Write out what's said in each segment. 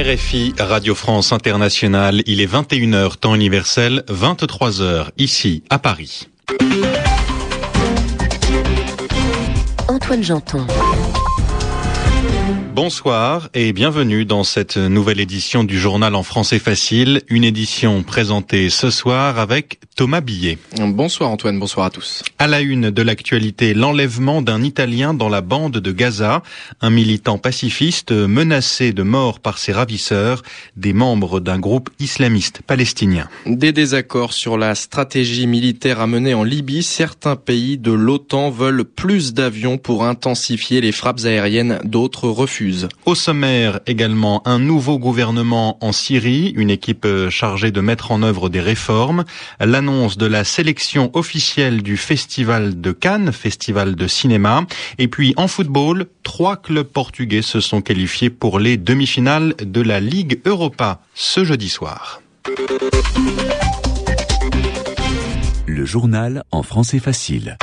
RFI Radio France Internationale, il est 21h temps universel, 23h ici à Paris. Antoine Janton. Bonsoir et bienvenue dans cette nouvelle édition du journal en français facile, une édition présentée ce soir avec Thomas Billet. Bonsoir Antoine, bonsoir à tous. À la une de l'actualité, l'enlèvement d'un Italien dans la bande de Gaza, un militant pacifiste menacé de mort par ses ravisseurs, des membres d'un groupe islamiste palestinien. Des désaccords sur la stratégie militaire à mener en Libye, certains pays de l'OTAN veulent plus d'avions pour intensifier les frappes aériennes, d'autres refusent. Au sommaire également un nouveau gouvernement en Syrie, une équipe euh, chargée de mettre en œuvre des réformes, l'annonce de la sélection officielle du Festival de Cannes, festival de cinéma, et puis en football, trois clubs portugais se sont qualifiés pour les demi-finales de la Ligue Europa ce jeudi soir. Le journal en français facile.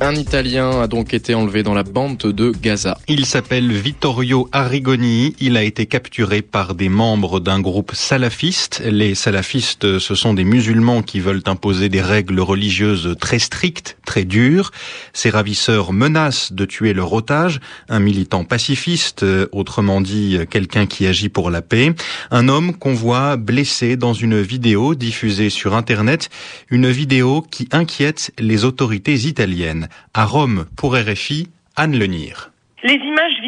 Un Italien a donc été enlevé dans la bande de Gaza. Il s'appelle Vittorio Arrigoni. Il a été capturé par des membres d'un groupe salafiste. Les salafistes, ce sont des musulmans qui veulent imposer des règles religieuses très strictes, très dures. Ces ravisseurs menacent de tuer leur otage, un militant pacifiste, autrement dit quelqu'un qui agit pour la paix. Un homme qu'on voit blessé dans une vidéo diffusée sur Internet, une vidéo qui inquiète les autorités italiennes. À Rome, pour RFI, Anne Lenir.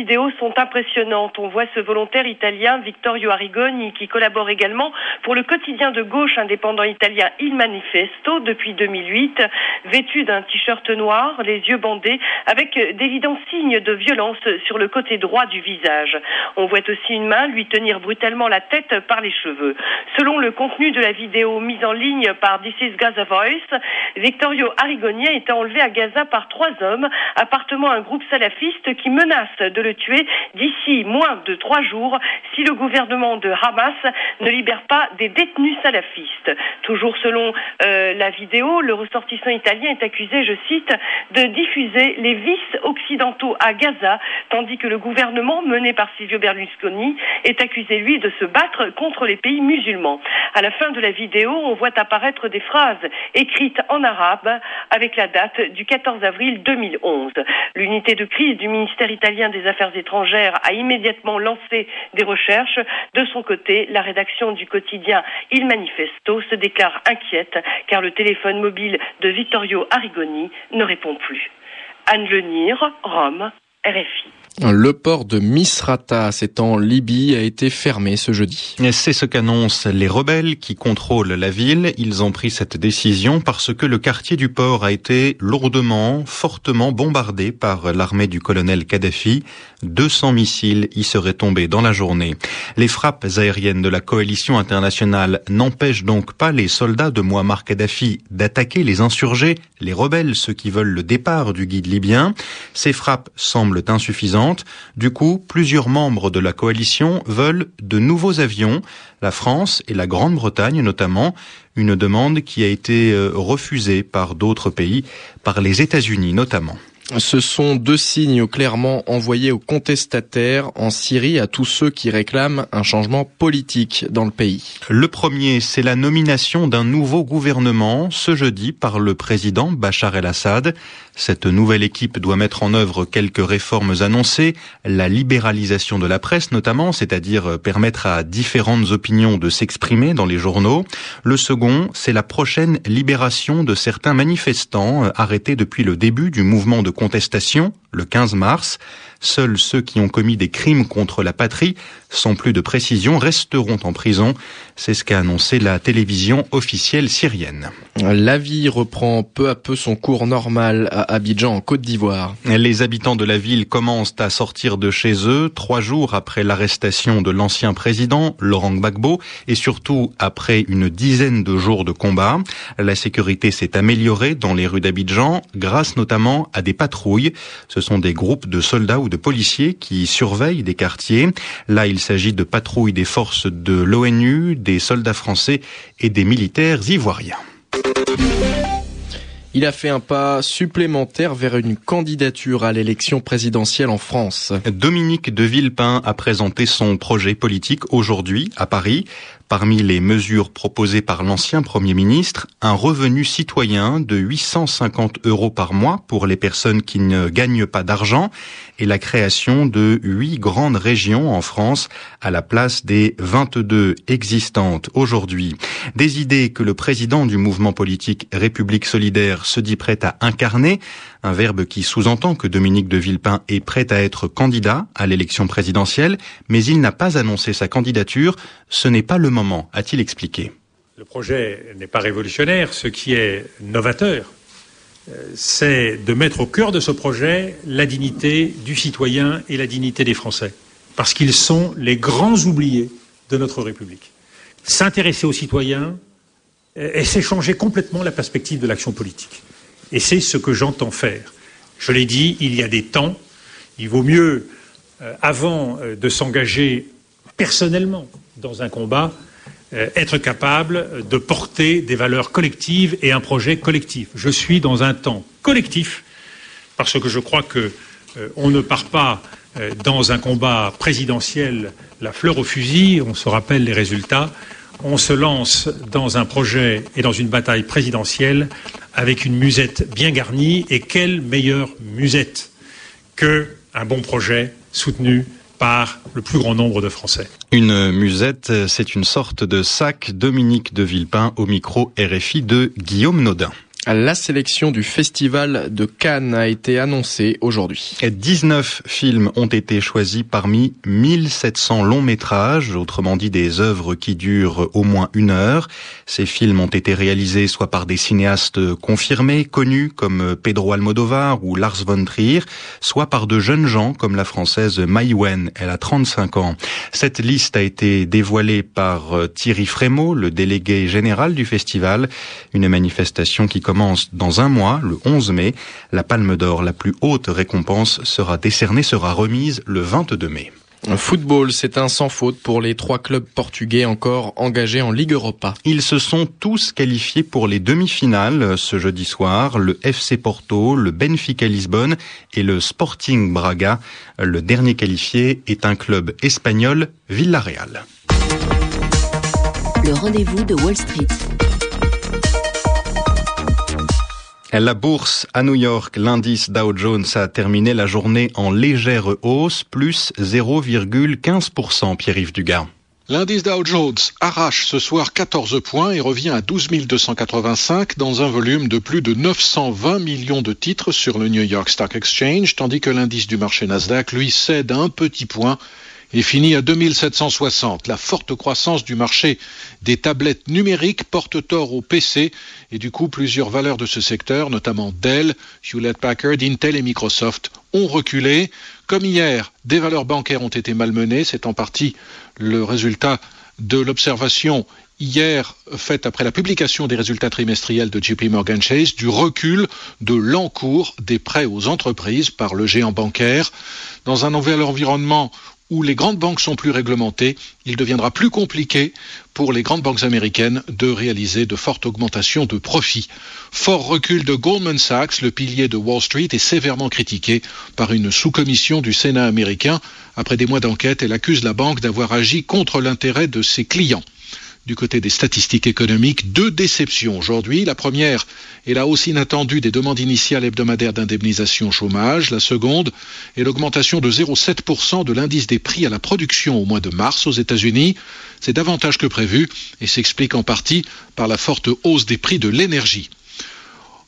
Vidéo sont impressionnantes. On voit ce volontaire italien Vittorio Arrigoni qui collabore également pour le quotidien de gauche indépendant italien Il Manifesto depuis 2008, vêtu d'un t-shirt noir, les yeux bandés, avec d'évidents signes de violence sur le côté droit du visage. On voit aussi une main lui tenir brutalement la tête par les cheveux. Selon le contenu de la vidéo mise en ligne par This is Gaza Voice, Vittorio Arrigoni a été enlevé à Gaza par trois hommes, appartement à un groupe salafiste qui menace de le tuer d'ici moins de trois jours si le gouvernement de Hamas ne libère pas des détenus salafistes. Toujours selon euh, la vidéo, le ressortissant italien est accusé, je cite, de diffuser les vices occidentaux à Gaza, tandis que le gouvernement mené par Silvio Berlusconi est accusé, lui, de se battre contre les pays musulmans. À la fin de la vidéo, on voit apparaître des phrases écrites en arabe avec la date du 14 avril 2011. L'unité de crise du ministère italien des Affaires étrangères a immédiatement lancé des recherches. De son côté, la rédaction du quotidien Il Manifesto se déclare inquiète car le téléphone mobile de Vittorio Arrigoni ne répond plus. Anne Rome, RFI. Le port de Misrata, c'est en Libye, a été fermé ce jeudi. C'est ce qu'annoncent les rebelles qui contrôlent la ville. Ils ont pris cette décision parce que le quartier du port a été lourdement, fortement bombardé par l'armée du colonel Kadhafi. 200 missiles y seraient tombés dans la journée. Les frappes aériennes de la coalition internationale n'empêchent donc pas les soldats de Muammar Kadhafi d'attaquer les insurgés, les rebelles, ceux qui veulent le départ du guide libyen. Ces frappes semblent insuffisantes du coup, plusieurs membres de la coalition veulent de nouveaux avions, la France et la Grande-Bretagne notamment, une demande qui a été euh, refusée par d'autres pays, par les États-Unis notamment. Ce sont deux signes clairement envoyés aux contestataires en Syrie, à tous ceux qui réclament un changement politique dans le pays. Le premier, c'est la nomination d'un nouveau gouvernement ce jeudi par le président Bachar el-Assad. Cette nouvelle équipe doit mettre en œuvre quelques réformes annoncées, la libéralisation de la presse notamment, c'est-à-dire permettre à différentes opinions de s'exprimer dans les journaux. Le second, c'est la prochaine libération de certains manifestants arrêtés depuis le début du mouvement de contestation le 15 mars. Seuls ceux qui ont commis des crimes contre la patrie, sans plus de précision, resteront en prison. C'est ce qu'a annoncé la télévision officielle syrienne. La vie reprend peu à peu son cours normal à Abidjan, en Côte d'Ivoire. Les habitants de la ville commencent à sortir de chez eux trois jours après l'arrestation de l'ancien président, Laurent Gbagbo, et surtout après une dizaine de jours de combat. La sécurité s'est améliorée dans les rues d'Abidjan, grâce notamment à des patrouilles. Ce sont des groupes de soldats ou de policiers qui surveillent des quartiers. Là, il s'agit de patrouilles des forces de l'ONU, des soldats français et des militaires ivoiriens. Il a fait un pas supplémentaire vers une candidature à l'élection présidentielle en France. Dominique de Villepin a présenté son projet politique aujourd'hui à Paris. Parmi les mesures proposées par l'ancien Premier ministre, un revenu citoyen de 850 euros par mois pour les personnes qui ne gagnent pas d'argent et la création de huit grandes régions en France à la place des 22 existantes aujourd'hui. Des idées que le président du mouvement politique République solidaire se dit prêt à incarner, un verbe qui sous-entend que Dominique de Villepin est prêt à être candidat à l'élection présidentielle, mais il n'a pas annoncé sa candidature. Ce n'est pas le moment, a-t-il expliqué. Le projet n'est pas révolutionnaire. Ce qui est novateur, euh, c'est de mettre au cœur de ce projet la dignité du citoyen et la dignité des Français. Parce qu'ils sont les grands oubliés de notre République. S'intéresser aux citoyens euh, et c'est changer complètement la perspective de l'action politique. Et c'est ce que j'entends faire. Je l'ai dit, il y a des temps. Il vaut mieux, euh, avant de s'engager personnellement dans un combat, euh, être capable de porter des valeurs collectives et un projet collectif. Je suis dans un temps collectif parce que je crois que euh, on ne part pas euh, dans un combat présidentiel la fleur au fusil, on se rappelle les résultats, on se lance dans un projet et dans une bataille présidentielle avec une musette bien garnie et quelle meilleure musette qu'un bon projet soutenu par le plus grand nombre de Français. Une musette, c'est une sorte de sac Dominique de Villepin au micro RFI de Guillaume Nodin. La sélection du Festival de Cannes a été annoncée aujourd'hui. 19 films ont été choisis parmi 1700 longs métrages, autrement dit des œuvres qui durent au moins une heure. Ces films ont été réalisés soit par des cinéastes confirmés, connus comme Pedro Almodovar ou Lars von Trier, soit par de jeunes gens comme la française Mai Wen, elle a 35 ans. Cette liste a été dévoilée par Thierry Frémaux, le délégué général du festival, une manifestation qui commence dans un mois, le 11 mai. La Palme d'Or, la plus haute récompense, sera décernée, sera remise le 22 mai. Football, c'est un sans faute pour les trois clubs portugais encore engagés en Ligue Europa. Ils se sont tous qualifiés pour les demi-finales ce jeudi soir. Le FC Porto, le Benfica Lisbonne et le Sporting Braga. Le dernier qualifié est un club espagnol, Villarreal. Le rendez-vous de Wall Street. La bourse à New York, l'indice Dow Jones a terminé la journée en légère hausse, plus 0,15%, Pierre-Yves Dugas. L'indice Dow Jones arrache ce soir 14 points et revient à 12 285 dans un volume de plus de 920 millions de titres sur le New York Stock Exchange, tandis que l'indice du marché Nasdaq, lui, cède un petit point et finit à 2760. La forte croissance du marché des tablettes numériques porte tort au PC et du coup plusieurs valeurs de ce secteur, notamment Dell, Hewlett Packard, Intel et Microsoft, ont reculé. Comme hier, des valeurs bancaires ont été malmenées. C'est en partie le résultat de l'observation hier faite après la publication des résultats trimestriels de JP Morgan Chase du recul de l'encours des prêts aux entreprises par le géant bancaire dans un environnement où les grandes banques sont plus réglementées, il deviendra plus compliqué pour les grandes banques américaines de réaliser de fortes augmentations de profits. Fort recul de Goldman Sachs, le pilier de Wall Street, est sévèrement critiqué par une sous-commission du Sénat américain. Après des mois d'enquête, elle accuse la banque d'avoir agi contre l'intérêt de ses clients du côté des statistiques économiques, deux déceptions aujourd'hui. La première est la hausse inattendue des demandes initiales hebdomadaires d'indemnisation chômage. La seconde est l'augmentation de 0,7% de l'indice des prix à la production au mois de mars aux États-Unis. C'est davantage que prévu et s'explique en partie par la forte hausse des prix de l'énergie.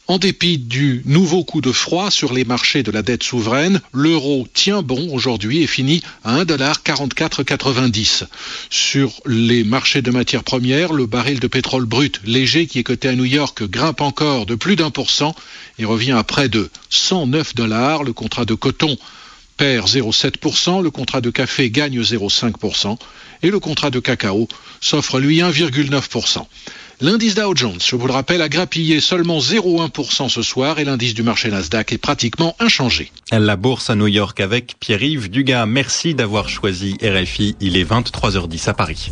En dépit du nouveau coup de froid sur les marchés de la dette souveraine, l'euro tient bon aujourd'hui et finit à 1,4490. Sur les marchés de matières premières, le baril de pétrole brut léger qui est coté à New York grimpe encore de plus d'un pour cent et revient à près de 109 dollars. Le contrat de coton perd 0,7%, le contrat de café gagne 0,5% et le contrat de cacao s'offre lui 1,9%. L'indice Dow Jones, je vous le rappelle, a grappillé seulement 0,1% ce soir et l'indice du marché Nasdaq est pratiquement inchangé. La bourse à New York avec Pierre-Yves Dugas. Merci d'avoir choisi RFI. Il est 23h10 à Paris.